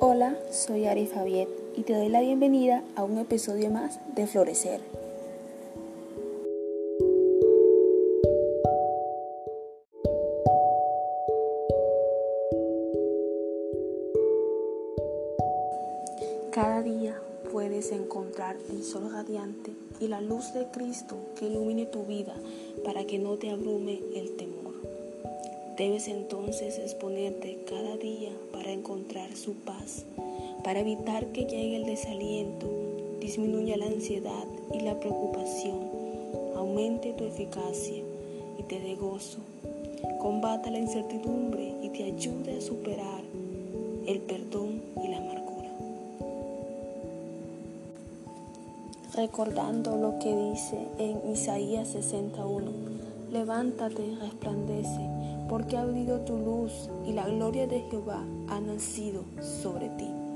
Hola, soy Ari Fabiet y te doy la bienvenida a un episodio más de Florecer. Cada día puedes encontrar el sol radiante y la luz de Cristo que ilumine tu vida para que no te abrume el temor. Debes entonces exponerte cada día para encontrar su paz, para evitar que llegue el desaliento, disminuya la ansiedad y la preocupación, aumente tu eficacia y te dé gozo, combata la incertidumbre y te ayude a superar el perdón y la amargura. recordando lo que dice en Isaías 61. Levántate, resplandece, porque ha venido tu luz y la gloria de Jehová ha nacido sobre ti.